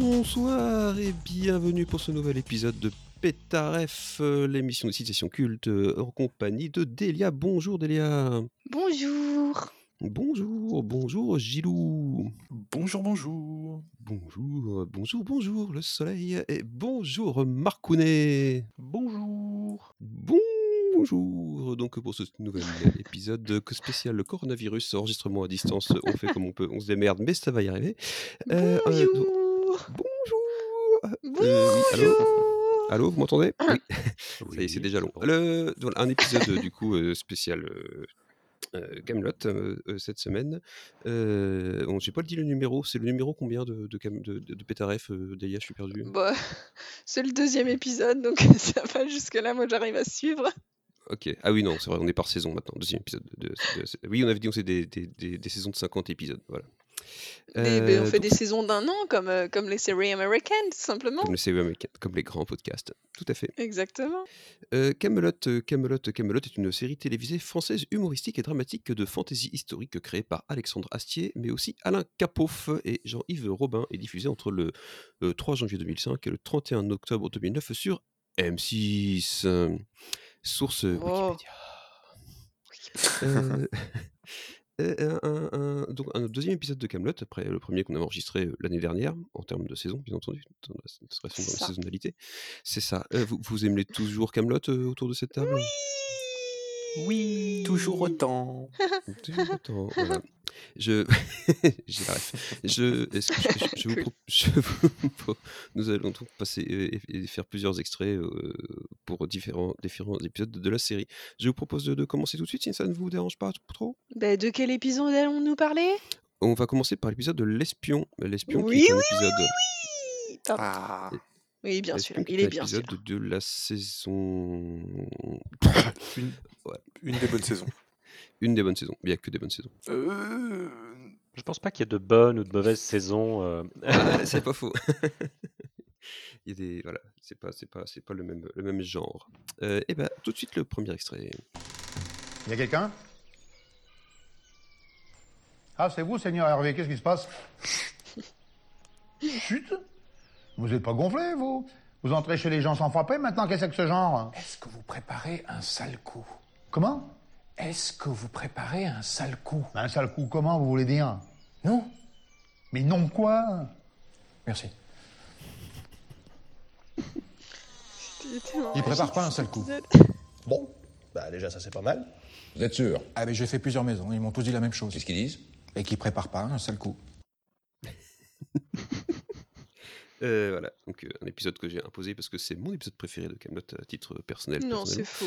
Bonsoir et bienvenue pour ce nouvel épisode de Pétaref, euh, l'émission de citation culte euh, en compagnie de Delia. Bonjour Delia. Bonjour. Bonjour, bonjour Gilou. Bonjour, bonjour. Bonjour, bonjour, bonjour le soleil et bonjour Marcounet. Bonjour. Bonjour. Donc pour ce nouvel épisode que spécial le coronavirus, enregistrement à distance, on fait comme on peut, on se démerde, mais ça va y arriver. Euh, euh, donc- Bonjour. bonjour. Euh, oui, allô Allô, vous m'entendez Oui. Ça y est, c'est déjà long. Le, voilà, un épisode du coup spécial euh, euh, Camelot euh, euh, cette semaine. Euh, bon, j'ai pas dit le numéro. C'est le numéro combien de de, de, de, de Pétaref, euh, Delia Je suis perdu. Bah, c'est le deuxième épisode, donc ça va jusque-là. Moi, j'arrive à suivre. Ok. Ah oui, non, c'est vrai, on est par saison maintenant. Deuxième épisode. De, oui, on avait dit on faisait des, des, des, des saisons de 50 épisodes. Voilà. Ben, on Euh, fait donc, des saisons d'un an, comme, euh, comme les séries américaines, tout simplement. Comme les séries américaines, comme les grands podcasts. Tout à fait. Exactement. Euh, Camelot, euh, Camelot, Camelot est une série télévisée française humoristique et dramatique de fantasy historique créée par Alexandre Astier, mais aussi Alain Capoff et Jean-Yves Robin, et diffusée entre le euh, 3 janvier 2005 et le 31 octobre 2009 sur M6. Source euh, Oh. Wikipédia. Euh, euh, un, un- donc un deuxième épisode de Camelot après le premier qu'on a enregistré l'année dernière en termes de saison bien entendu dans la, dans la- saisonnalité c'est ça Euh, vous, vous aimez toujours Camelot euh, autour de cette table? Oui. Toujours autant. Toujours autant, voilà. Je. Je, que je, je- je vous, Cool. pro- je vous pro- nous allons donc passer et, et faire plusieurs extraits euh, pour différents, différents épisodes de la série. Je vous propose de, de commencer tout de suite si ça ne vous dérange pas trop. Ben, de quel épisode allons-nous parler? On va commencer par l'épisode de l'espion. L'espion Oui, qui est un oui, épisode. Pardon. Ah. Oui, bien sûr. Il est bien sûr. épisode de la saison. Une, Ouais. une des bonnes saisons. Une des bonnes saisons. Il n'y a que des bonnes saisons. Euh, Je pense pas qu'il y ait de bonnes ou de mauvaises saisons. euh. Ah, c'est pas faux. Il y a des voilà, c'est pas c'est pas c'est pas le même le même genre. et ben tout de suite le premier extrait. Il y a quelqu'un? Ah, c'est vous, Seigneur Hervé, qu'est-ce qui se passe? Chut Vous n'êtes pas gonflé, vous? Vous entrez chez les gens sans frapper, maintenant, qu'est-ce que c'est que ce genre? Est-ce que vous préparez un sale coup? Comment? Est-ce que vous préparez un sale coup? Un sale coup, comment, vous voulez dire? Non Mais non quoi? Merci. Il prépare pas un seul coup. Bon, bah déjà ça c'est pas mal. Vous êtes sûr? Ah, mais j'ai fait plusieurs maisons, ils m'ont tous dit la même chose. Qu'est-ce qu'ils disent? Et qui préparent pas un sale coup. Euh, voilà, donc euh, un épisode que j'ai imposé parce que c'est mon épisode préféré de Camelot à titre personnel. Non, c'est faux.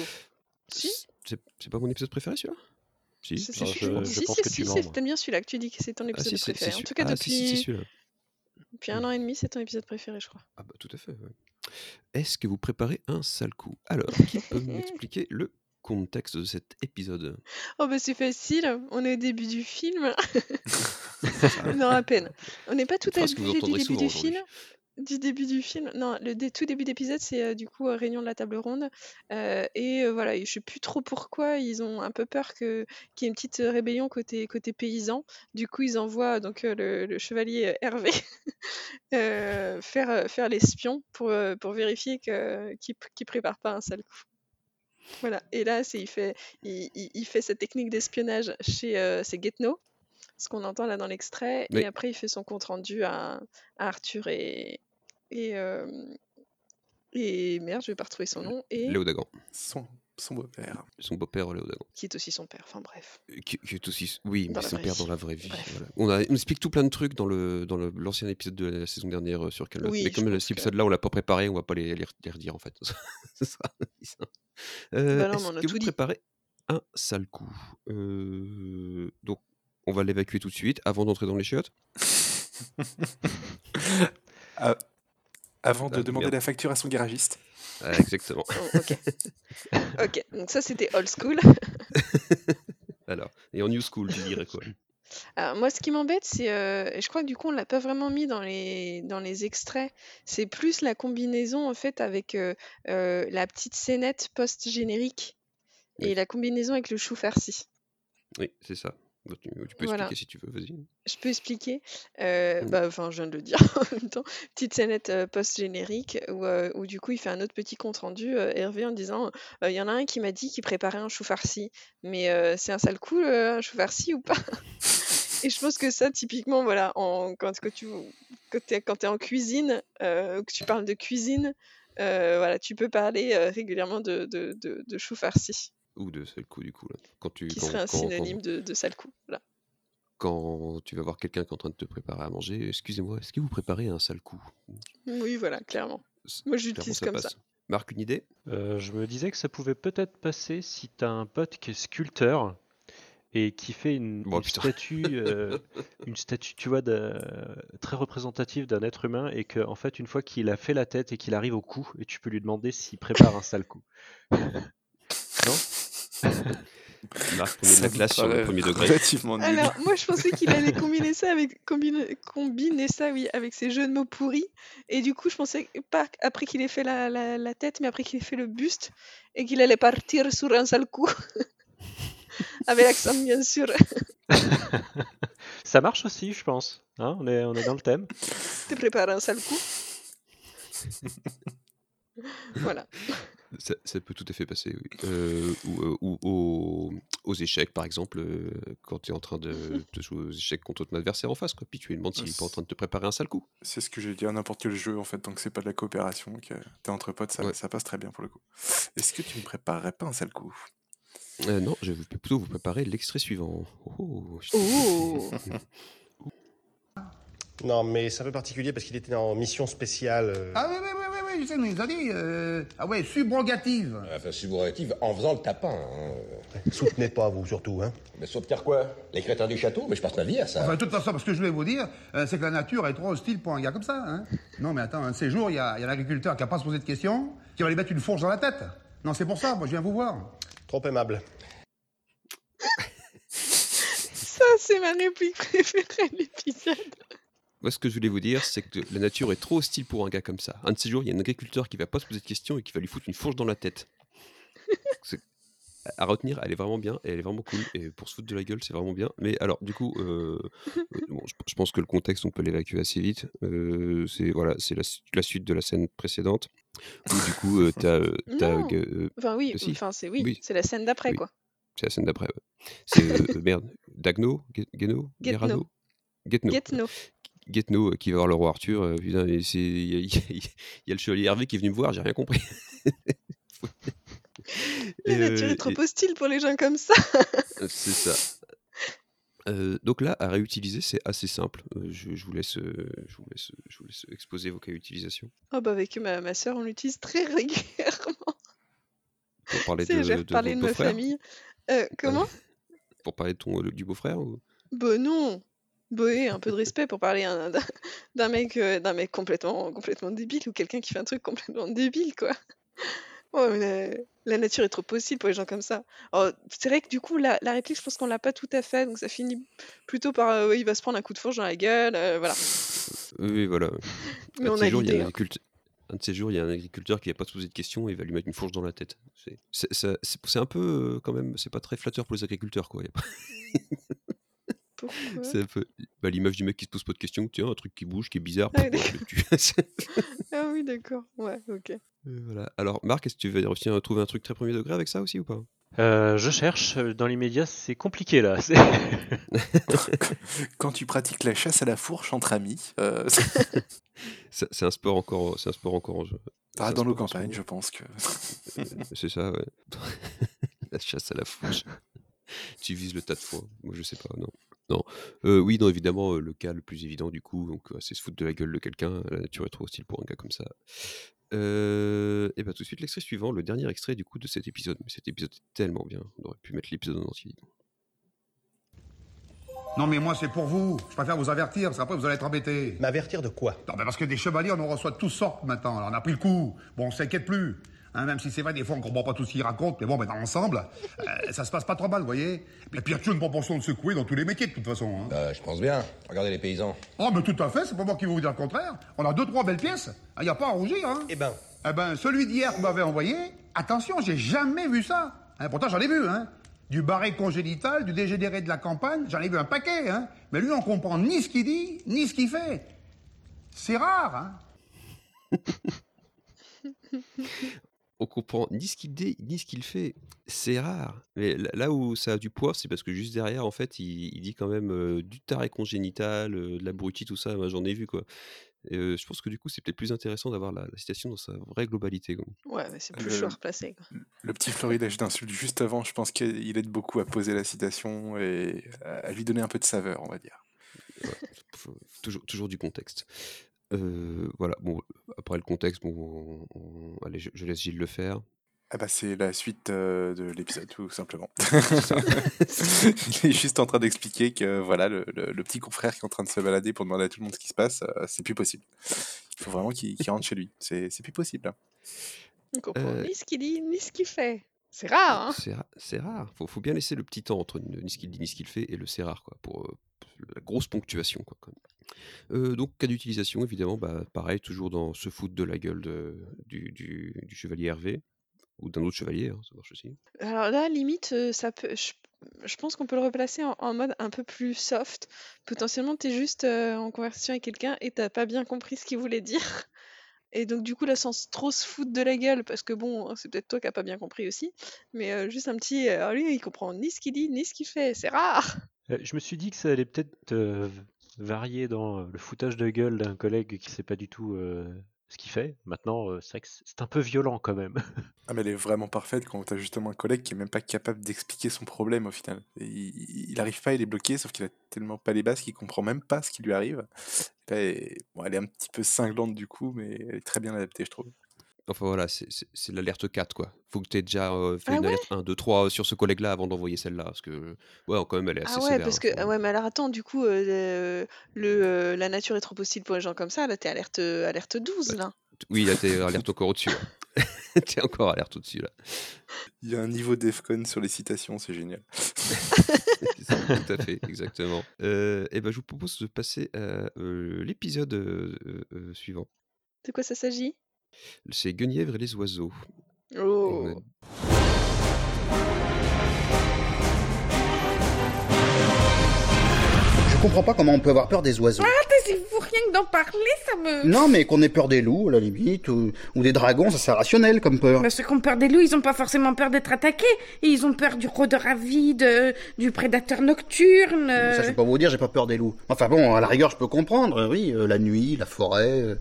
Si C'est pas mon épisode préféré celui-là? Si. Je- je Si, pense si, que bien celui-là que tu dis que c'est ton Ah épisode préféré. En tout cas, ah, si, si, si, depuis, depuis un an et demi, c'est ton épisode préféré, je crois. Ah bah tout à fait. ouais. Est-ce que vous préparez un sale coup? Alors, qui peut m'expliquer le contexte de cet épisode? Oh bah c'est facile, on est au début du film. non, à peine. On n'est pas tout à fait du début du film. Du début du film. Non, le dé- tout début d'épisode, c'est euh, du coup euh, réunion de la table ronde. Euh, et euh, voilà, et je sais plus trop pourquoi, ils ont un peu peur que qu'il y ait une petite rébellion côté, côté paysan. Du coup, ils envoient donc euh, le, le chevalier euh, Hervé euh, faire, euh, faire l'espion pour, euh, pour vérifier que, qu'il qu'il prépare pas un sale coup. Voilà, et là, c'est, il, fait, il, il- il fait cette technique d'espionnage chez euh, c'est Guetno, ce qu'on entend là dans l'extrait, Oui. et après il fait son compte rendu à, à Arthur et. Et, euh, et merde, je vais pas retrouver son nom, et Léo Dagan. son, son beau-père. Son beau-père Léo Dagan. qui est aussi son père, enfin bref. Euh, Qui, qui est aussi, oui, Dans mais son père vie. dans la vraie vie. Voilà. On, a, on explique tout plein de trucs dans le dans le- l'ancien épisode de la saison dernière euh, sur Camelot. Oui, mais comme cet que- épisode-là, on l'a pas préparé, on va pas les, les, les redire en fait. Ce sera. Euh, Bah Est-ce on a que tout vous dit. préparez un sale coup? Euh, Donc, on va l'évacuer tout de suite avant d'entrer dans les chiottes. Ah, Avant de Ah, demander la facture à son garagiste. Ah, exactement. Oh, ok. Ok, donc ça c'était old school. Alors, et en new school, tu dirais quoi? Alors, moi, ce qui m'embête, c'est, euh, et je crois que du coup, on l'a pas vraiment mis dans les, dans les extraits, c'est plus la combinaison en fait avec euh, euh, la petite scénette post-générique et Oui. la combinaison avec le chou farci. Oui, c'est ça. Bah, Tu, tu peux Voilà. expliquer si tu veux, vas-y. Je peux expliquer. euh, bah, enfin, je viens de le dire en même temps. Petite scénette euh, post-générique où, euh, où du coup, il fait un autre petit compte rendu, euh, Hervé, en disant, il y en a un qui m'a dit qu'il préparait un chou farci, mais c'est un sale coup, un chou farci ou pas? Et je pense que ça, typiquement, voilà, en, quand, quand tu quand t'es, quand en cuisine, que tu parles de cuisine, voilà, tu peux parler régulièrement de, de, de, de chou farci, Ou de seul coup, du coup. Là. Quand tu, qui quand, serait un quand- synonyme de, de sale coup. Voilà. quand, tu vas voir quelqu'un qui est en train de te préparer à manger, excusez-moi, est-ce que vous préparez un sale coup Oui, voilà, clairement. Moi, j'utilise ça comme passe. ça. Marc, une idée? Euh, je me disais que ça pouvait peut-être passer si t'as un pote qui est sculpteur et qui fait une, Bon, une putain. statue, euh, une statue, tu vois, très représentative d'un être humain et que, en fait, une fois qu'il a fait la tête et qu'il arrive au cou, et tu peux lui demander s'il prépare un sale coup. Non? Marc, premier de la classe sur le premier degré. Relativement nul. Alors, moi, je pensais qu'il allait combiner ça avec combiner, combiner ça, oui, avec ses jeux de mots pourris. Et du coup, je pensais pas après qu'il ait fait la, la, la tête, mais après qu'il ait fait le buste, et qu'il allait partir sur un seul coup. avec l'accent, bien sûr. Ça marche aussi, je pense. Hein, on, est, on est dans le thème. Te prépares un seul coup. voilà. Ça, ça peut tout à fait passer, oui. Euh, ou euh, ou aux, aux échecs, par exemple, euh, quand tu es en train de, de jouer aux échecs contre ton adversaire en face, quoi. Puis tu lui demandes s'il n'est pas en train de te préparer un sale coup. C'est ce que j'ai dit à n'importe quel jeu, en fait, tant que c'est pas de la coopération, que t'es entre potes, ça, Ouais. ça passe très bien pour le coup. Est-ce que tu me préparerais pas un sale coup? Euh, non, je vais plutôt vous préparer l'extrait suivant. Oh, je- Oh Non, mais c'est un peu particulier parce qu'il était en mission spéciale. Ah oui, oui, oui, oui, oui, je sais, nous, il nous a dit. euh, ah ouais, subrogative. Enfin, subrogative en faisant le tapin. Hein. Soutenez pas, vous, surtout, hein. Mais soutenir quoi? Les crétins du château Mais je passe ma vie à ça. Enfin, de toute façon, ce que je voulais vous dire, euh, c'est que la nature est trop hostile pour un gars comme ça. Hein. Non, mais attends, un de ces jours, il y a, il y a l'agriculteur qui n'a pas se posé de questions, qui va lui mettre une fourche dans la tête. Non, c'est pour ça, moi, je viens vous voir. Trop aimable. Ça, c'est ma réplique préférée de l'épisode. Moi, ce que je voulais vous dire, c'est que la nature est trop hostile pour un gars comme ça. Un de ces jours, il y a un agriculteur qui va pas se poser de questions et qui va lui foutre une fourche dans la tête. À retenir, elle est vraiment bien, et elle est vraiment cool, et pour se foutre de la gueule, c'est vraiment bien. Mais alors, du coup, euh, bon, je, je pense que le contexte, on peut l'évacuer assez vite. Euh, c'est voilà, c'est la, su- la suite de la scène précédente, où du coup, euh, t'as, euh, Enfin, oui, si, enfin, c'est oui, oui, c'est la scène d'après, oui, quoi. c'est la scène d'après. ouais. C'est merde, Dagno, Ge- Geno. Gerano, Getno. Getno. Getno euh, qui va voir le roi Arthur. euh, il y, a- y y le chevalier Hervé qui est venu me voir, j'ai rien compris. La Et, nature euh, est trop hostile pour les gens comme ça. c'est ça. Euh, donc là, à réutiliser, c'est assez simple. Euh, je, je vous laisse, euh, je, vous laisse, je vous laisse exposer vos cas d'utilisation. Oh, bah, avec ma, ma soeur, on l'utilise très régulièrement. Pour parler de, de votre de ma famille. Euh, comment? Pour parler de ton, euh, du beau-frère ou... Bah non. Oui, un peu de respect pour parler un- d'un mec, euh, d'un mec complètement, complètement débile ou quelqu'un qui fait un truc complètement débile, quoi. Oh, la, la nature est trop possible pour les gens comme ça. C'est vrai que du coup, la, la réplique, je pense qu'on l'a pas tout à fait, donc ça finit plutôt par euh, il va se prendre un coup de fourche dans la gueule, euh, voilà. Oui, voilà. Mais un, on de a ces jours, il y a un, agriculteur, un de ces jours, il y a un agriculteur qui va pas se poser de questions et il va lui mettre une fourche dans la tête. C'est un peu, quand même, c'est pas très flatteur pour les agriculteurs, quoi. Bah, l'image du mec qui se pose pas de questions. Tiens, un truc qui bouge, qui est bizarre. Ah oui, pourquoi je le tue Ah oui, d'accord. Ouais, ok. Euh, voilà. Alors, Marc, est-ce que tu vas réussir à trouver un truc très premier degré avec ça aussi ou pas? Euh, je cherche, euh, dans l'immédiat, c'est compliqué là. Quand tu pratiques la chasse à la fourche entre amis, euh, C'est un sport encore, c'est un sport encore en jeu. Ah, dans nos campagnes, je pense que. C'est ça, ouais. la chasse à la fourche. tu vises le tas de foin. Moi, je sais pas, non. Non. Euh, oui, non, évidemment, le cas le plus évident, du coup, donc, c'est se foutre de la gueule de quelqu'un. La nature est trop hostile pour un gars comme ça. Euh, et bah, tout de suite, l'extrait suivant, le dernier extrait, du coup, de cet épisode. Mais cet épisode est tellement bien. On aurait pu mettre l'épisode en entier. Non, mais moi, c'est pour vous. Je préfère vous avertir, parce qu'après, vous allez être embêtés. M'avertir de quoi? Non, mais parce que des chevaliers, on en reçoit de toutes sortes maintenant. Alors, on a pris le coup. Bon, on s'inquiète plus. Hein, même si c'est vrai, des fois, on comprend pas tout ce qu'ils racontent, mais bon, ben, dans l'ensemble, euh, ça se passe pas trop mal, vous voyez. Et puis, il y a toujours une proportion de secouer dans tous les métiers, de toute façon. hein. Bah, je pense bien. Regardez les paysans. Oh, mais tout à fait, c'est pas moi qui vais vous dire le contraire. On a deux, trois belles pièces. Il n'y a pas à rougir, hein. Eh ben, Eh ben, celui d'hier que vous m'avez envoyé, attention, j'ai jamais vu ça. Hein, pourtant, j'en ai vu, hein. Du barré congénital, du dégénéré de la campagne, j'en ai vu un paquet, hein. Mais lui, on comprend ni ce qu'il dit, ni ce qu'il fait. C'est rare, hein. Comprend ni ce qu'il dit, ni ce qu'il fait. C'est rare. Mais là- où ça a du poids, c'est parce que juste derrière, en fait, il, il dit quand même euh, du taré congénital, euh, de l'abruti, tout ça. Moi, j'en ai vu, quoi. Et, euh, je pense que du coup, c'est peut-être plus intéressant d'avoir la, la citation dans sa vraie globalité. quoi. Ouais, mais c'est plus chaud à replacer. Quoi. Le petit florilège d'insultes juste avant, je pense qu'il aide beaucoup à poser la citation et à lui donner un peu de saveur, on va dire. Ouais, toujours du contexte. Euh, voilà, bon, après le contexte, bon, on- on- allez, je, je laisse Gilles le faire. Ah bah c'est la suite euh, de l'épisode tout simplement. ça. Il est juste en train d'expliquer que voilà le, le- le petit confrère qui est en train de se balader pour demander à tout le monde ce qui se passe, euh, c'est plus possible. Il faut vraiment qu'il qu'il rentre chez lui. C'est c'est plus possible. hein. On comprend Euh, ni ce qu'il dit, ni ce qu'il fait. C'est rare, hein C'est ra- c'est rare. Faut, faut bien laisser le petit temps entre ni ni ce qu'il dit ni ce qu'il fait et le c'est rare, quoi, pour, pour la grosse ponctuation, quoi. Euh, donc, cas d'utilisation, évidemment, bah, pareil, toujours dans se foutre de la gueule du, chevalier Hervé, ou d'un autre chevalier, hein, ça marche aussi. Alors là, limite, euh, ça peut. Je, pense qu'on peut le replacer en, mode un peu plus soft. Potentiellement, t'es juste euh, en conversation avec quelqu'un et t'as pas bien compris ce qu'il voulait dire. Et donc, du coup, là, sans trop se foutre de la gueule, parce que bon, c'est peut-être toi qui as pas bien compris aussi, mais juste un petit. euh, lui, il comprend ni ce qu'il dit, ni ce qu'il fait. C'est rare. Euh, Je me suis dit que ça allait peut-être euh, varier dans euh, le foutage de gueule d'un collègue qui sait pas du tout ce qu'il fait. Maintenant, c'est un peu violent quand même. Ah mais elle est vraiment parfaite quand t'as justement un collègue qui est même pas capable d'expliquer son problème au final. Il, il arrive pas, il est bloqué, sauf qu'il a tellement pas les bases qu'il comprend même pas ce qui lui arrive. Elle, bon, elle est un petit peu cinglante du coup, mais elle est très bien adaptée, je trouve. Enfin voilà, c'est- c'est c'est l'alerte 4, quoi. Faut que tu aies déjà euh, fait Ah une ouais? alerte 1, 2, 3 sur ce collègue-là avant d'envoyer celle-là. Parce que, ouais, quand même, elle est assez Ah ouais, sévère. parce hein, que. faut- ah ouais, mais alors attends, du coup, euh, le, euh, la nature est trop hostile pour les gens comme ça. Là, t'es alerte, euh, alerte 12, Bah, là. Oui, là, t'es alerte encore au-dessus. là. t'es encore alerte au-dessus, là. Il y a un niveau d'EFCON sur les citations, c'est génial. C'est ça, Tout à fait, exactement. Euh, et ben, je vous propose de passer à euh, l'épisode euh, euh, euh, suivant. De quoi ça s'agit? C'est Guenièvre et les oiseaux. Oh Je comprends pas comment on peut avoir peur des oiseaux. Ah, fou, rien que d'en parler, ça me... Non, mais qu'on ait peur des loups, à la limite, ou, ou des dragons, ça c'est rationnel comme peur. Bah, ceux qui ont peur des loups, ils ont pas forcément peur d'être attaqués. Et ils ont peur du rôdeur avide, euh, du prédateur nocturne. euh. Ça, je peux pas vous dire, j'ai pas peur des loups. Enfin bon, à la rigueur, je peux comprendre, euh, oui, euh, la nuit, la forêt, euh,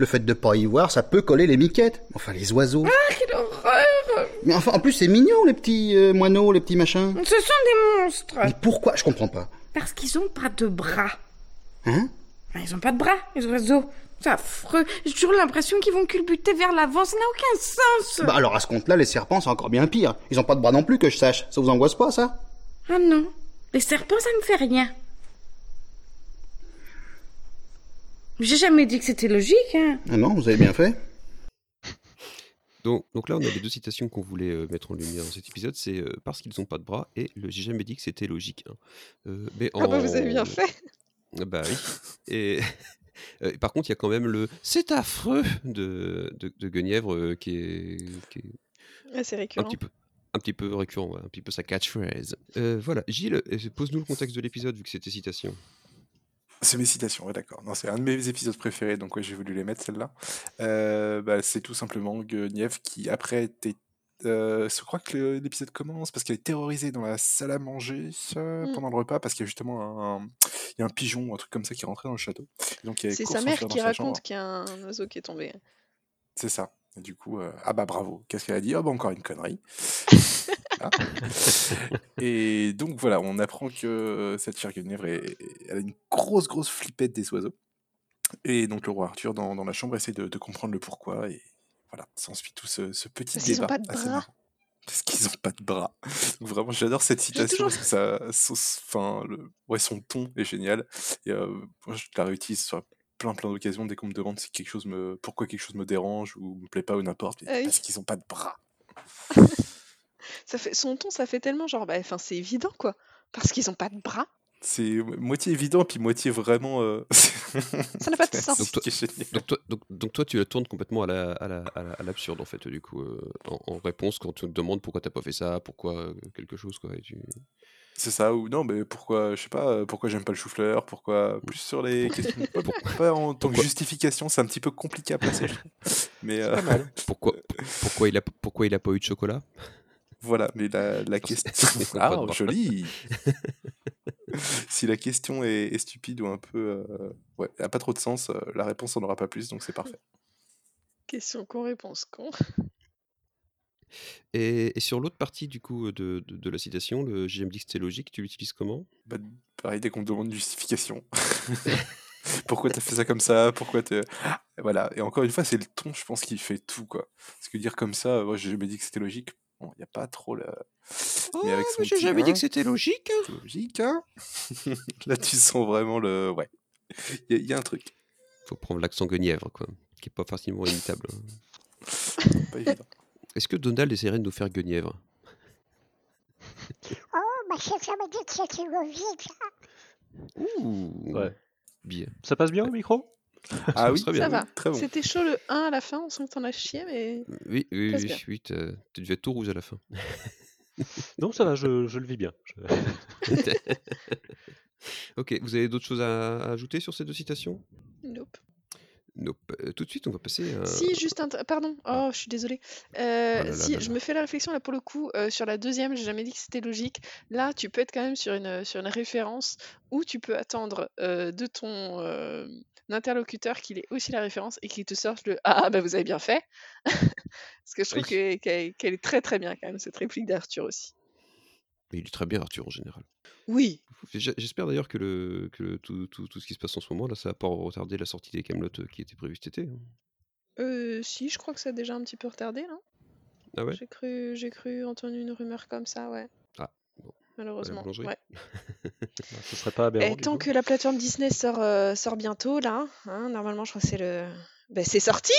le fait de pas y voir, ça peut coller les miquettes. Enfin, les oiseaux. Ah, quelle horreur Mais enfin, en plus, c'est mignon, les petits euh, moineaux, les petits machins. Ce sont des monstres. Mais pourquoi? Je comprends pas. Parce qu'ils ont pas de bras. Hein? Ils ont pas de bras, les oiseaux. C'est affreux. J'ai toujours l'impression qu'ils vont culbuter vers l'avant. Ça n'a aucun sens. Bah alors, à ce compte-là, les serpents, c'est encore bien pire. Ils ont pas de bras non plus, que je sache. Ça vous angoisse pas, ça? Ah non. Les serpents, ça me fait rien. J'ai jamais dit que c'était logique, hein. Ah non, vous avez bien fait. Donc, donc là, on a les deux citations qu'on voulait euh, mettre en lumière dans cet épisode. C'est euh, parce qu'ils n'ont pas de bras et le j'ai jamais dit que c'était logique. hein. Euh, mais Ah bah, vous avez bien en- fait. Ah Bah oui. Et euh, par contre, il y a quand même le c'est affreux de, de, de Guenièvre euh, qui est, qui est Ah, c'est un récurrent. petit peu un petit peu récurrent, ouais, un petit peu sa catchphrase. Euh, voilà, Gilles, pose-nous le contexte de l'épisode vu que c'était citation. C'est mes citations, ouais, d'accord. Non, c'est un de mes épisodes préférés, donc ouais, j'ai voulu les mettre, celle-là. Euh, bah, c'est tout simplement Guenièvre qui, après, était. euh, je crois que le- l'épisode commence parce qu'elle est terrorisée dans la salle à manger euh, Mm. pendant le repas parce qu'il y a justement un, il y a un pigeon ou un truc comme ça qui est rentré dans le château. Donc elle C'est court sa mère s'enfuir dans qui sa raconte chambre. qu'il y a un oiseau qui est tombé. C'est ça. Et du coup, euh, ah bah bravo. Qu'est-ce qu'elle a dit? Ah bah encore une connerie. Et donc voilà, on apprend que euh, cette chère Guenièvre, est- elle a une grosse, grosse flippette des oiseaux. Et donc le roi Arthur, dans, dans la chambre, essaie de, de comprendre le pourquoi. Et voilà, s'ensuit tout ce, ce petit Parce ont débat pas de bras. parce qu'ils ont pas de bras. Donc vraiment, j'adore cette citation toujours- ça, son, enfin, le, ouais, son ton est génial. Et euh, moi, je la réutilise sur plein plein d'occasions dès qu'on me demande si quelque chose me, pourquoi quelque chose me dérange ou me plaît pas ou n'importe. Ah oui. Parce qu'ils ont pas de bras. Ça fait, son ton, ça fait tellement genre, bah, enfin, c'est évident quoi. Parce qu'ils ont pas de bras. C'est moitié évident puis moitié vraiment. euh, Ça n'a pas de sens. Donc toi, génial. donc, toi, donc, donc toi, tu la tournes complètement à la, à la- à la- à l'absurde, en fait, du coup, euh, en, en réponse quand on te demande pourquoi t'as pas fait ça, pourquoi euh, quelque chose, quoi. et tu- C'est ça ou non, mais pourquoi, je sais pas, euh, pourquoi j'aime pas le chou-fleur, pourquoi plus sur les questions, pas, pas en tant que Pourquoi- justification, c'est un petit peu compliqué à placer, je trouve. Mais euh, Pas mal. Pourquoi, pourquoi, il a, pourquoi il a pas eu de chocolat? Voilà, mais la, la question. c'est Ah, joli Si la question est, est stupide ou un peu. euh, ouais, a pas trop de sens, euh, la réponse en aura pas plus, donc c'est parfait. Question con, réponse con. Et, et sur l'autre partie, du coup, de, de, de la citation, le j'aime dit que c'était logique, tu l'utilises comment? Bah, pareil, dès qu'on me demande une justification. pourquoi t'as fait ça comme ça? Pourquoi t'es. Voilà, et encore une fois, c'est le ton, je pense, qui fait tout, quoi. Parce que dire comme ça, moi, j'ai jamais dit que c'était logique. Bon, il n'y a pas trop la. mais avec son j'ai jamais dit que c'était logique. hein. c'est logique, hein Là, tu sens vraiment le. Ouais. Il y, a- il y a un truc. Faut prendre l'accent guenièvre, quoi, qui est pas facilement imitable. hein. Pas évident. Est-ce que Donald essaierait de nous faire guenièvre? Oh, ma chef, ça m'a dit que c'était logique, ça. Ouh Ouais. Bien. Ça passe bien au micro? Ah Ça oui, serait Ça bien. va. très bon. C'était chaud le 1 à la fin, on sent que t'en as chié, mais. Oui, oui, oui, bien. oui, t'as- tu devais être tout rouge à la fin. Non, ça va, je, je le vis bien. Je- ok, vous avez d'autres choses à, à ajouter sur ces deux citations? Nope. Nope. Euh, tout de suite, on va passer à... Si, juste un. Pardon, oh, je suis désolée. Euh, Ah là si, là je là. me fais la réflexion là pour le coup, euh, sur la deuxième, j'ai jamais dit que c'était logique. Là, tu peux être quand même sur une, sur une référence où tu peux attendre euh, de ton euh, interlocuteur qu'il ait aussi la référence et qu'il te sorte le Ah, bah vous avez bien fait. Parce que je trouve Oui. qu'elle est très très bien quand même, cette réplique d'Arthur aussi. Mais il est très bien, Arthur, en général. Oui. J'espère d'ailleurs que, le, que le- tout, tout, tout ce qui se passe en ce moment, là, ça va pas retarder la sortie des Camelot qui était prévue cet été. hein. Euh, si, je crois que ça a déjà un petit peu retardé là. Ah ouais? J'ai cru, j'ai cru entendre une rumeur comme ça, ouais. Ah, bon. Malheureusement. boulangerie. Ouais. Ce serait pas aberrant. Et tant coup que la plateforme Disney sort, euh, sort bientôt, là, hein, normalement, je crois que c'est le. Ben, c'est sorti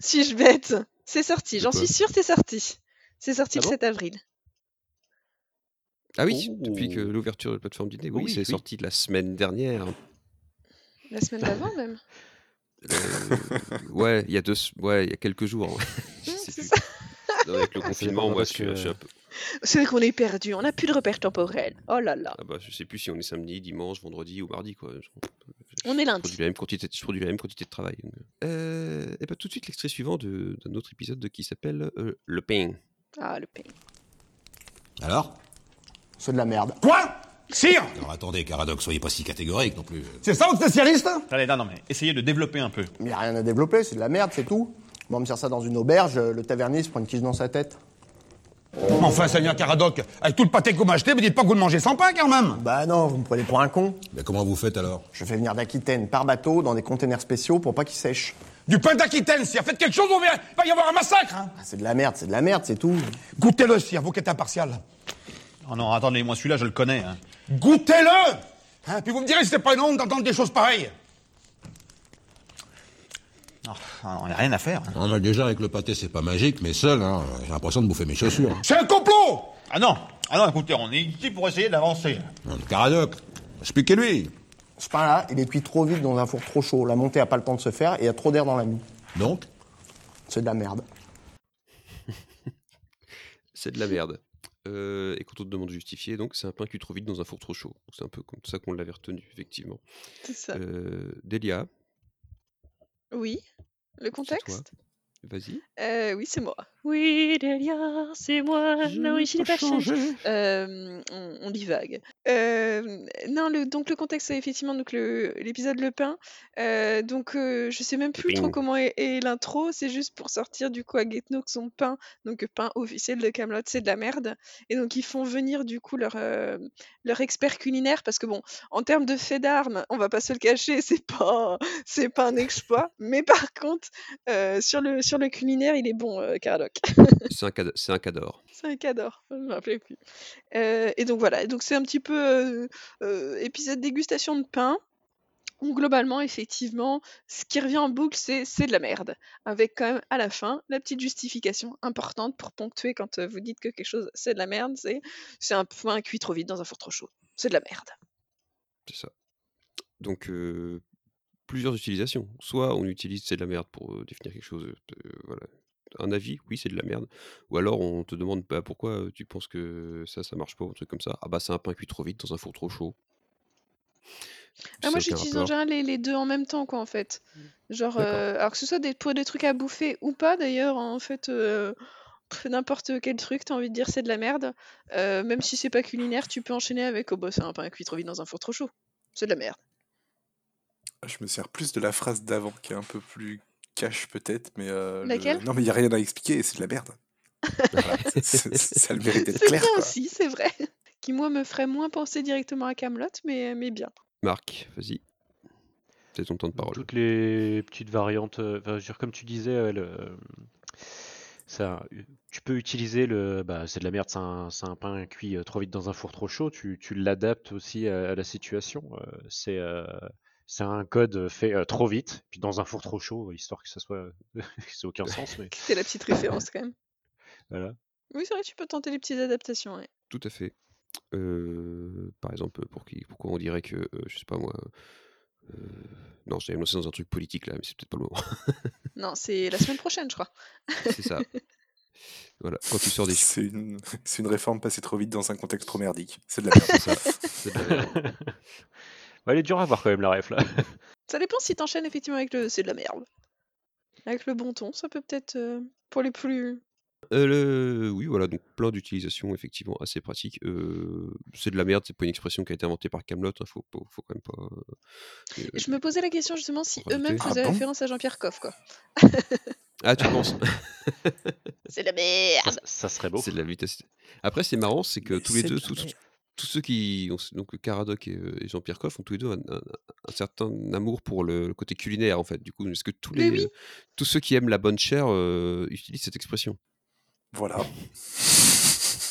Suis-je bête C'est sorti, j'en suis sûre, c'est sorti. C'est sorti Ah le bon? 7 avril. Ah oui, depuis que Oh. l'ouverture de la plateforme Disney, oui, Oui, c'est oui. sorti la semaine dernière. La semaine d'avant, même. Euh, ouais, il y a deux, ouais, il y a quelques jours. Je sais c'est plus. ça. Non, Avec le confinement, moi, je suis, que- je suis un peu. C'est vrai qu'on est perdu, on n'a plus de repères temporels. Oh là là. Ah bah, je sais plus si on est samedi, dimanche, vendredi ou mardi, quoi. Je- On est Je lundi. produis la même quantité, je produis la même quantité de travail. donc, Euh, et bah, tout de suite, l'extrait suivant d'un autre épisode de- qui s'appelle euh, Le Pain. Ah, le pain. Alors? C'est de la merde. Quoi? Sire? Alors attendez, Caradoc, soyez pas si catégorique non plus. C'est ça votre spécialiste? Allez, non, non, mais essayez de développer un peu. Mais y a rien à développer, c'est de la merde, c'est tout. Moi, on me sert ça dans une auberge, le tavernier se prend une quiche dans sa tête. Enfin, Seigneur Caradoc, avec tout le pâté que vous m'achetez, me dites pas que vous le mangez sans pain quand même Bah non, vous me prenez pour un con. Mais comment vous faites alors? Je fais venir d'Aquitaine par bateau dans des containers spéciaux pour pas qu'ils sèchent. Du pain d'Aquitaine, sire, faites quelque chose, on il va y avoir un massacre hein. Ah, c'est de la merde, c'est de la merde, c'est tout. Goûtez-le, sire, vous qui êtes impartial. Oh non, attendez, moi celui-là, je le connais. Hein. Goûtez-le Hein, Puis vous me direz si c'est pas une honte d'entendre des choses pareilles. Oh, on n'a rien à faire. hein. Non, mais déjà, avec le pâté, c'est pas magique, mais seul, hein, j'ai l'impression de bouffer mes chaussures. hein. C'est un complot Ah non, ah non, écoutez, on est ici pour essayer d'avancer. Non, Caradoc, expliquez-lui. Ce pain-là, il est cuit trop vite dans un four trop chaud. La montée a pas le temps de se faire et il y a trop d'air dans la mie. Donc? C'est de la merde. C'est de la merde. Euh, et quand on te demande de justifier, donc c'est un pain cuit trop vite dans un four trop chaud. C'est un peu comme ça qu'on l'avait retenu, effectivement. C'est ça. Euh, Delia, Oui. Le contexte? Vas-y. Euh, oui, c'est moi. Oui, Delia, c'est moi. non, ici, il n'est pas changé. Euh, on, on divague. Euh, non, le, donc le contexte, c'est effectivement donc le- l'épisode Le Pain. Euh, donc, euh, je sais même plus trop comment est, est l'intro. C'est juste pour sortir du coup à Getno que son pain, donc le pain officiel de Camelot, c'est de la merde. Et donc, ils font venir du coup leur, euh, leur expert culinaire parce que bon, en termes de fait d'armes, on va pas se le cacher, c'est pas, c'est pas un exploit. Mais par contre, euh, sur le sur le culinaire, il est bon, euh, Caradoc. C'est un, cad- c'est un cador. C'est un cador, je me rappelais plus. Euh, et donc voilà, donc c'est un petit peu euh, euh, épisode dégustation de pain. Où globalement, effectivement, ce qui revient en boucle, c'est c'est de la merde. Avec quand même à la fin la petite justification importante pour ponctuer quand euh, vous dites que quelque chose c'est de la merde, c'est c'est un pain cuit trop vite dans un four trop chaud. C'est de la merde. C'est ça. Donc, euh, plusieurs utilisations. Soit on utilise c'est de la merde pour définir quelque chose, voilà. Un avis, oui, c'est de la merde. Ou alors on te demande bah, pourquoi tu penses que ça, ça marche pas, ou un truc comme ça? Ah bah c'est un pain cuit trop vite dans un four trop chaud. Ah, moi j'utilise en général les, les deux en même temps, quoi, en fait. Genre, D'accord. euh, alors que ce soit des, pour des trucs à bouffer ou pas, d'ailleurs, en fait, euh, n'importe quel truc, t'as envie de dire c'est de la merde. euh, même si c'est pas culinaire, tu peux enchaîner avec oh bah c'est un pain cuit trop vite dans un four trop chaud. C'est de la merde. Je me sers plus de la phrase d'avant, qui est un peu plus cash peut-être, mais... euh, le- Laquelle? Non mais il n'y a rien à expliquer, c'est de la merde. Voilà, ça a le mérite d'être C'est clair, bien aussi, c'est vrai. Qui, moi, me ferait moins penser directement à Camelot, mais, mais bien. Marc, vas-y. C'est ton temps de parole. Toutes les petites variantes, euh, enfin, je veux dire, comme tu disais, le- ça, tu peux utiliser le, bah, c'est de la merde, c'est un, c'est un pain cuit euh, trop vite dans un four trop chaud. Tu, tu l'adaptes aussi à, à la situation. euh, c'est, euh, c'est un code fait euh, trop vite, puis dans un four trop chaud, histoire que ça soit, ça ait aucun sens, mais C'est la petite référence quand même. voilà. Oui, c'est vrai, tu peux tenter les petites adaptations. ouais. Tout à fait. Euh, par exemple, pour qui, pourquoi on dirait que, euh, je sais pas moi. euh, non, j'allais me lancer dans un truc politique là, mais c'est peut-être pas le moment. Non, c'est la semaine prochaine, je crois. c'est ça. Voilà, quand tu sors des. C'est une... c'est une réforme passée trop vite dans un contexte trop merdique. C'est de la merde. C'est ça. C'est de la merde. Ouais, elle est dure à voir quand même la ref là. Ça dépend si t'enchaînes effectivement avec le c'est de la merde. Avec le bon ton, ça peut peut-être euh, pour les plus. Euh, le- Oui, voilà, donc plein d'utilisations effectivement assez pratiques. Euh, c'est de la merde, c'est pas une expression qui a été inventée par Camelot, faut, pas- faut quand même pas. euh, Et Je me posais la question justement si Rajouter. eux-mêmes Ah faisaient bon? référence à Jean-Pierre Coff, quoi. Ah, tu penses? C'est de la merde. Ça serait beau. C'est de la vitesse. Après, c'est marrant, c'est que tous les c'est deux, de la tous, tous- merde. Tous ceux qui. ont- Donc, Caradoc et, euh, et Jean-Pierre Coff ont tous les deux un, un- un certain amour pour le, le côté culinaire, en fait. Du coup, est-ce que tous, les, oui. tous ceux qui aiment la bonne chair euh, utilisent cette expression? Voilà.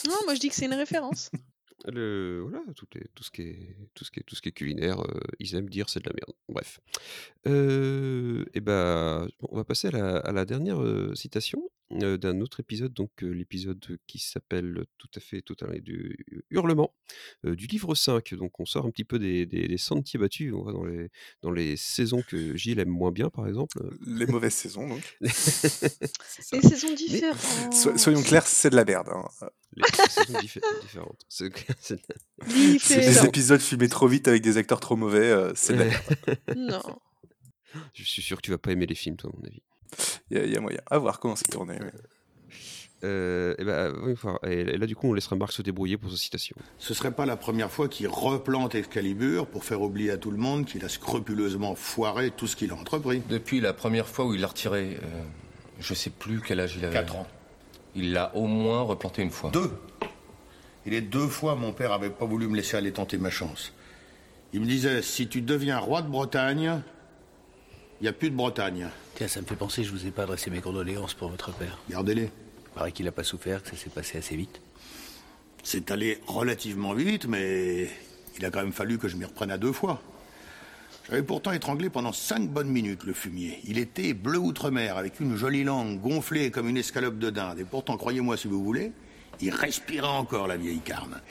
Non, moi je dis que c'est une référence. Le, voilà, tout, les- tout, ce qui est, tout, ce qui est, tout ce qui est culinaire, euh, ils aiment dire c'est de la merde. Bref. et ben, on va passer à la, à la dernière euh, citation euh, d'un autre épisode, donc euh, l'épisode qui s'appelle tout à fait tout à l'heure du Hurlement, euh, du livre 5. Donc on sort un petit peu des, des, des sentiers battus, on va dans les, dans les saisons que Gilles aime moins bien, par exemple. Les mauvaises saisons, donc. Les saisons Mais- différentes. So- soyons clairs, c'est de la merde. hein. Les saisons diffé- différentes. C'est c'est- C'est des épisodes filmés trop vite avec des acteurs trop mauvais, euh, c'est de la merde. Non. Je suis sûr que tu vas pas aimer les films, toi, à mon avis. Il y, a- il y a moyen. À voir comment c'est tourné. ouais. Euh, et, ben, oui, enfin, et et là, du coup, on laissera Marc se débrouiller pour sa citation. Ce serait pas la première fois qu'il replante Excalibur pour faire oublier à tout le monde qu'il a scrupuleusement foiré tout ce qu'il a entrepris. Depuis la première fois où il l'a retiré, euh, je sais plus quel âge il avait. Quatre ans. Il l'a au moins replanté une fois. Deux. Et les deux fois, mon père avait pas voulu me laisser aller tenter ma chance. Il me disait, si tu deviens roi de Bretagne, il n'y a plus de Bretagne. Tiens, ça me fait penser, je vous ai pas adressé mes condoléances pour votre père. Gardez-les. Paraît qu'il a pas souffert, que ça s'est passé assez vite. C'est allé relativement vite, mais il a quand même fallu que je m'y reprenne à deux fois. J'avais pourtant étranglé pendant cinq bonnes minutes le fumier. Il était bleu outre-mer, avec une jolie langue gonflée comme une escalope de dinde. Et pourtant, croyez-moi si vous voulez, il respirait encore la vieille carne.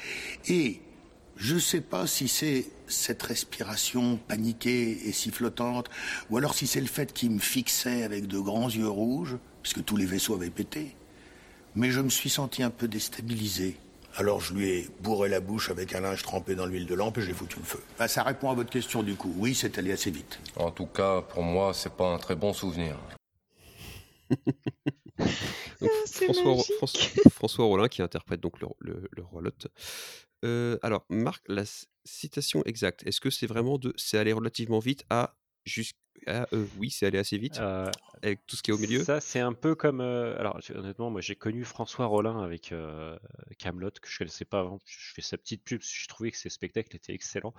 Et je sais pas si c'est cette respiration paniquée et sifflotante, ou alors si c'est le fait qu'il me fixait avec de grands yeux rouges, puisque tous les vaisseaux avaient pété. Mais je me suis senti un peu déstabilisé. Alors je lui ai bourré la bouche avec un linge trempé dans l'huile de lampe et j'ai foutu le feu. Bah, ça répond à votre question du coup. Oui, c'est allé assez vite. En tout cas, pour moi, c'est pas un très bon souvenir. Donc, c'est François. François, François Rollin qui interprète donc le, le- le roi Lot. Euh, alors, Marc, la citation exacte, est-ce que c'est vraiment de c'est allé relativement vite à jusqu'à euh, oui, c'est allé assez vite avec tout ce qui est au milieu. Ça, c'est un peu comme. euh, alors, honnêtement, moi, j'ai connu François Rollin avec Camelot, que je connaissais pas avant. Je fais sa petite pub, parce que j'ai trouvé que ses spectacles étaient excellents.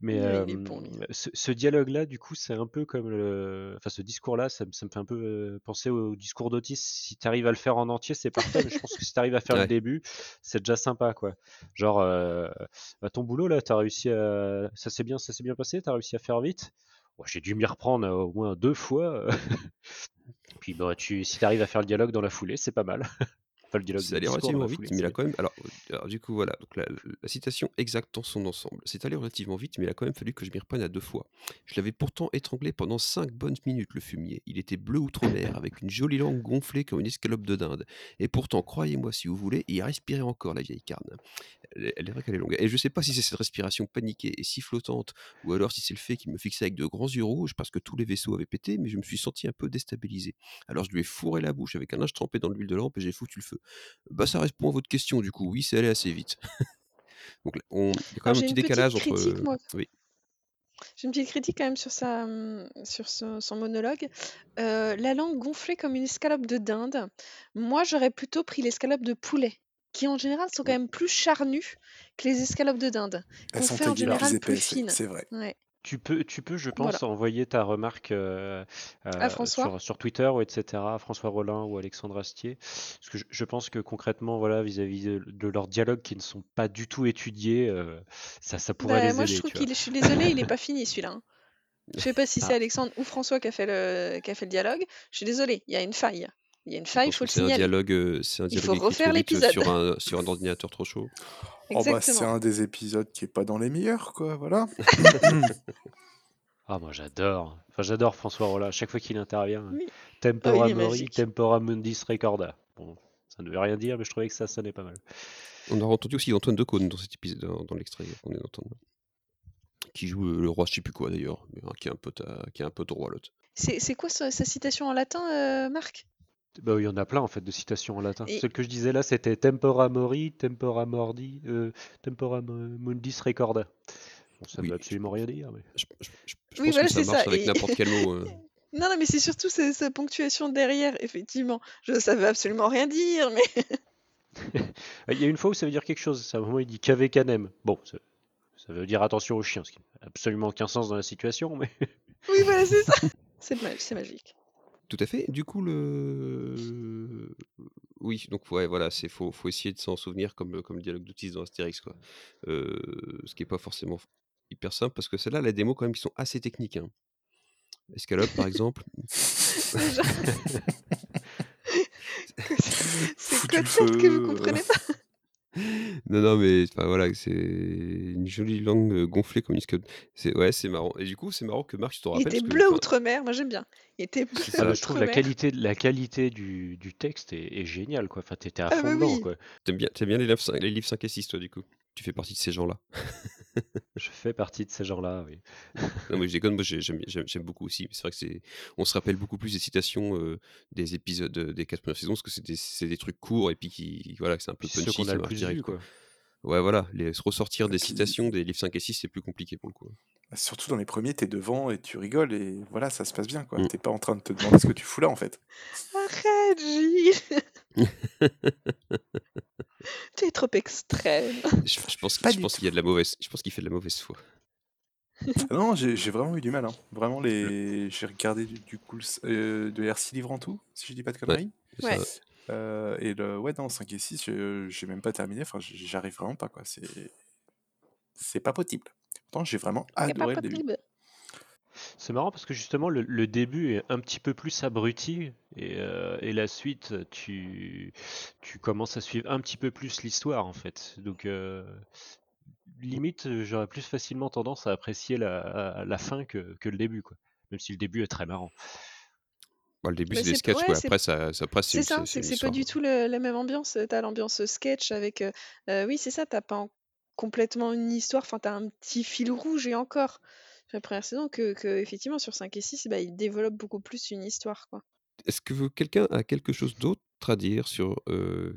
Mais Oui, euh, bon, ce, ce dialogue-là, du coup, c'est un peu comme le. Enfin, ce discours-là, ça, me ça me fait un peu euh, penser au discours d'Otis. Si tu arrives à le faire en entier, c'est parfait. mais je pense que si tu arrives à faire Ouais. le début, c'est déjà sympa, quoi. Genre, euh, ton boulot, là, t'as réussi à. Ça s'est bien, ça s'est bien passé, t'as réussi à faire vite. Ouais, j'ai dû m'y reprendre euh, au moins deux fois. Puis bah, tu, si tu arrives à faire le dialogue dans la foulée, c'est pas mal. Enfin, le dialogue, relativement la vite, foulée, mais il a quand même. Alors, euh, alors, du coup, voilà. Donc la, la citation exacte dans son ensemble. C'est allé relativement vite, mais il a quand même fallu que je m'y reprenne à deux fois. Je l'avais pourtant étranglé pendant cinq bonnes minutes, le fumier. Il était bleu outre-mer, avec une jolie langue gonflée comme une escalope de dinde. Et pourtant, croyez-moi si vous voulez, il respirait encore, la vieille carne. Elle, est- elle est vrai qu'elle est longue. Et je sais pas si c'est cette respiration paniquée et sifflotante, ou alors si c'est le fait qu'il me fixait avec de grands yeux rouges parce que tous les vaisseaux avaient pété, mais je me suis senti un peu déstabilisé. Alors je lui ai fourré la bouche avec un linge trempé dans l'huile de lampe et j'ai foutu le feu. Bah ça répond à votre question du coup, oui c'est allé assez vite. Donc on- il y a quand Alors, même un petit décalage entre... moi. Oui. J'ai une petite critique quand même sur sa, hum, sur son, son monologue. Euh, la langue gonflée comme une escalope de dinde. Moi, j'aurais plutôt pris l'escalope de poulet, qui en général sont quand même plus charnues que les escalopes de dinde, Elles qu'on sont fait en aiguës, plus général plus c'est fines. c'est vrai. Ouais. Tu peux, tu peux, je pense, Voilà. envoyer ta remarque euh, À euh, François sur, sur Twitter ou etc. à François Rollin ou Alexandre Astier. Parce que je, je pense que concrètement, voilà, vis-à-vis de, de leurs dialogues qui ne sont pas du tout étudiés, euh, ça, ça pourrait Bah, les moi, je aider, trouve tu qu'il est, je suis désolée, il est pas fini celui-là. hein. Je sais pas si c'est Ah. Alexandre ou François qui a fait le, qui a fait le dialogue. Je suis désolée, il y a une faille. Il y a une faille, il pense faut le c'est un signaler. dialogue, euh, c'est un Il dialogue faut écrit refaire euh, l'épisode. sur un, sur un ordinateur trop chaud? Oh bah c'est un des épisodes qui est pas dans les meilleurs, quoi, voilà. Ah, moi j'adore. Enfin, j'adore François Rollin. À chaque fois qu'il intervient, Oui. Tempora Ah, il est Mori, magique. Tempora Mundis Recorda. Bon, ça ne veut rien dire, mais je trouvais que ça sonnait pas mal. On a entendu aussi Antoine Decaune dans cet épisode, dans, dans l'extrait qu'on vient d'entendre. Qui joue euh, le roi, je sais plus quoi d'ailleurs, mais, hein, qui est un pote, à- qui est un pote au roi l'autre. C'est c'est quoi sa, sa citation en latin, euh, Marc? Bah, il y en a plein en fait de citations en latin. Et- Celle que je disais là, c'était Tempora Mori, Tempora Mordi, euh, Tempora Mo- Mundis Recorda. Bon, ça ne veut absolument rien dire. Mais... Je, je- je- je Oui, pense voilà, que ça c'est marche ça. avec Et- n'importe quel mot. euh. Non, non, mais c'est surtout sa, sa ponctuation derrière, effectivement. Je, ça veut absolument rien dire, mais Il y a une fois où ça veut dire quelque chose. À un moment, il dit cave canem. Bon, ça, ça veut dire attention aux chiens, ce qui n'a absolument aucun sens dans la situation, mais. oui, voilà, c'est ça. C'est ma- c'est magique. Tout à fait. Du coup, le. Oui, donc ouais, voilà, c'est faut, faut essayer de s'en souvenir comme, comme le dialogue d'Otis dans Astérix, quoi. Euh, ce qui est pas forcément hyper simple parce que celle-là, des mots quand même qui sont assez techniques. Hein. Escalope, par exemple. C'est côtelette que vous comprenez pas Non, non, mais enfin, voilà, c'est une jolie langue euh, gonflée comme une escalope. C'est ouais, c'est marrant. Et du coup, c'est marrant que Marc, tu t'en Il rappelles était parce que, bleu outre-mer, moi j'aime bien. Il était bleu Ah bah, je trouve la qualité, la qualité du, du texte est, est géniale, quoi. Enfin, t'étais à Ah fond bah dedans, oui. quoi. T'aimes bien, bien les livres, 5, les livres 5 et 6, toi, du coup? Tu fais partie de ces gens-là. Je fais partie de ces gens-là, oui. Non, mais je déconne, moi j'ai- j'aime beaucoup aussi. C'est vrai que c'est, on se rappelle beaucoup plus des citations euh, des épisodes euh, des quatre premières saisons parce que c'est des, trucs courts et puis qui, voilà, c'est un peu punchy, qu'on a le plus direct, vu, quoi. quoi. Ouais, voilà, les, se ressortir des puis- citations des livres 5 et 6, c'est plus compliqué pour le coup. Bah, Surtout dans les premiers, t'es devant et tu rigoles et voilà, ça se passe bien, quoi. Mm. T'es pas en train de te demander ce que tu fous là, en fait. Arrête, Gilles Tu es trop extrême. Je, je pense, Pas je du pense qu'il y a de la mauvaise, je pense qu'il fait de la mauvaise foi. Ah non, j'ai vraiment eu du mal. Hein. Vraiment, les... j'ai regardé du, du coup euh, de RC Livre en tout, si je dis pas de conneries. c'est Ouais. Euh, et le, ouais, non, 5 et 6, je- j'ai même pas terminé. Enfin, j'arrive vraiment pas, quoi. C'est c'est pas possible. Pourtant, j'ai vraiment pas adoré le début. C'est marrant parce que justement, le, le début est un petit peu plus abruti et, euh, et la suite, tu, tu commences à suivre un petit peu plus l'histoire, en fait. Donc, euh, limite, j'aurais plus facilement tendance à apprécier la, la fin que, que le début, quoi. Même si le début est très marrant. Bah, le début, c'est des sketchs, ouais, quoi. Après, ça, ça, après, C'est c'est ça, c'est pas du tout le- la même ambiance. T'as l'ambiance sketch avec. euh, euh, oui, c'est ça, t'as pas en- complètement une histoire, enfin, t'as un petit fil rouge et encore. La première saison, que, que effectivement, sur 5 et 6, bah, ils développent beaucoup plus une histoire, quoi. Est-ce que quelqu'un a quelque chose d'autre à dire sur euh,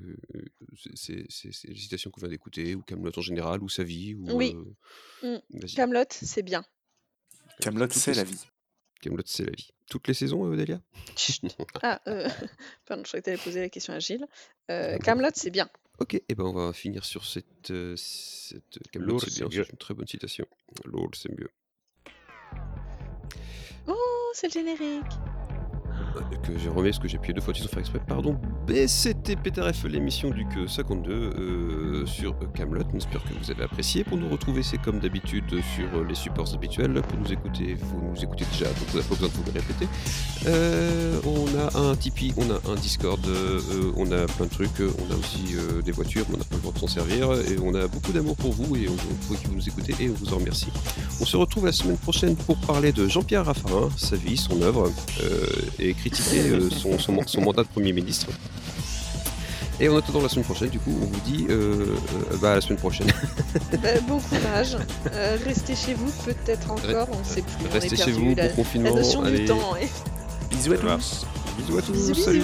ces, ces- ces- ces citations qu'on vient d'écouter, ou Camelot en général, ou sa vie, ou Oui. euh, vas-y. Camelot, c'est bien. Camelot, c'est est- la vie. Camelot, c'est la vie. Toutes les saisons, euh, Delia? Ah, euh, pardon, je croyais que tu allais poser la question à Gilles. Euh, Ah, Camelot, c'est bien. Ok, et ben on va finir sur cette, euh, cette Camelot, Lourd, c'est bien, c'est une très bonne citation. Lol, c'est mieux. Oh, c'est le générique. Euh, Que je remets parce que j'ai appuyé deux fois sans faire exprès, pardon. C'était PTRF, l'émission du que 52 euh, sur Camelot. On espère que vous avez apprécié. Pour nous retrouver, c'est comme d'habitude sur les supports habituels. Pour nous écouter, vous nous écoutez déjà, donc vous n'avez pas besoin de vous répéter. Euh, on a un Tipeee, on a un Discord, euh, on a plein de trucs. On a aussi des voitures, mais on n'a pas le droit de s'en servir. Et on a beaucoup d'amour pour vous et on vous qui vous nous écoutez et on vous en remercie. On se retrouve la semaine prochaine pour parler de Jean-Pierre Raffarin, sa vie, son œuvre, et critiquer euh, son, son, son mandat de Premier ministre. Et en attendant la semaine prochaine, du coup, on vous dit euh, euh, bah, à la semaine prochaine. Bah, bon courage. Euh, restez chez vous, peut-être encore, on ne sait plus. on est Restez chez vous, la, bon confinement. la notion allez. du temps. ouais. Bisous à tous. Bisous à tous, Bisous, bisous. salut